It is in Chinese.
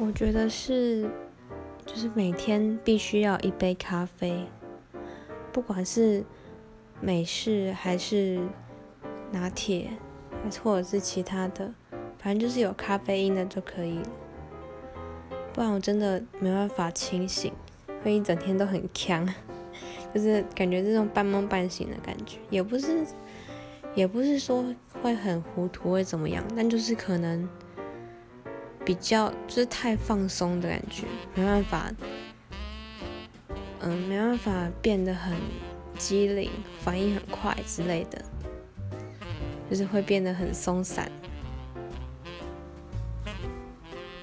我觉得是，就是每天必须要一杯咖啡，不管是美式还是拿铁，还是或者是其他的，反正就是有咖啡因的就可以了。不然我真的没办法清醒，会一整天都很呛，就是感觉这种半梦半醒的感觉，也不是，也不是说会很糊涂会怎么样，但就是可能。比较就是太放松的感觉，没办法，嗯，没办法变得很机灵，反应很快之类的，就是会变得很松散。